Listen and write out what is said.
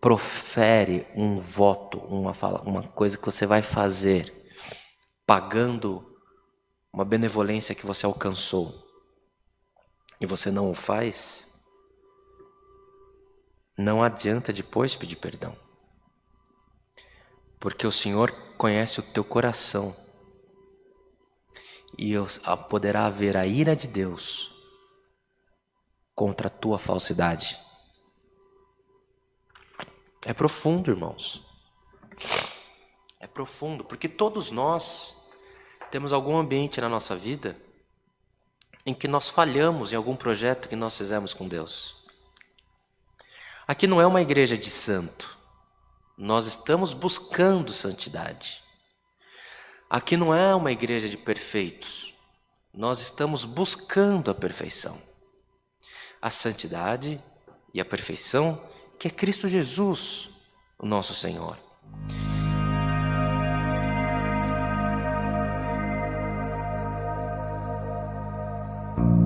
profere um voto, uma, fala, uma coisa que você vai fazer, pagando uma benevolência que você alcançou, e você não o faz, não adianta depois pedir perdão. Porque o Senhor conhece o teu coração e poderá haver a ira de Deus contra a tua falsidade. É profundo, irmãos. É profundo, porque todos nós temos algum ambiente na nossa vida em que nós falhamos em algum projeto que nós fizemos com Deus. Aqui não é uma igreja de santo. Nós estamos buscando santidade. Aqui não é uma igreja de perfeitos. Nós estamos buscando a perfeição. A santidade e a perfeição que é Cristo Jesus, o nosso Senhor. thank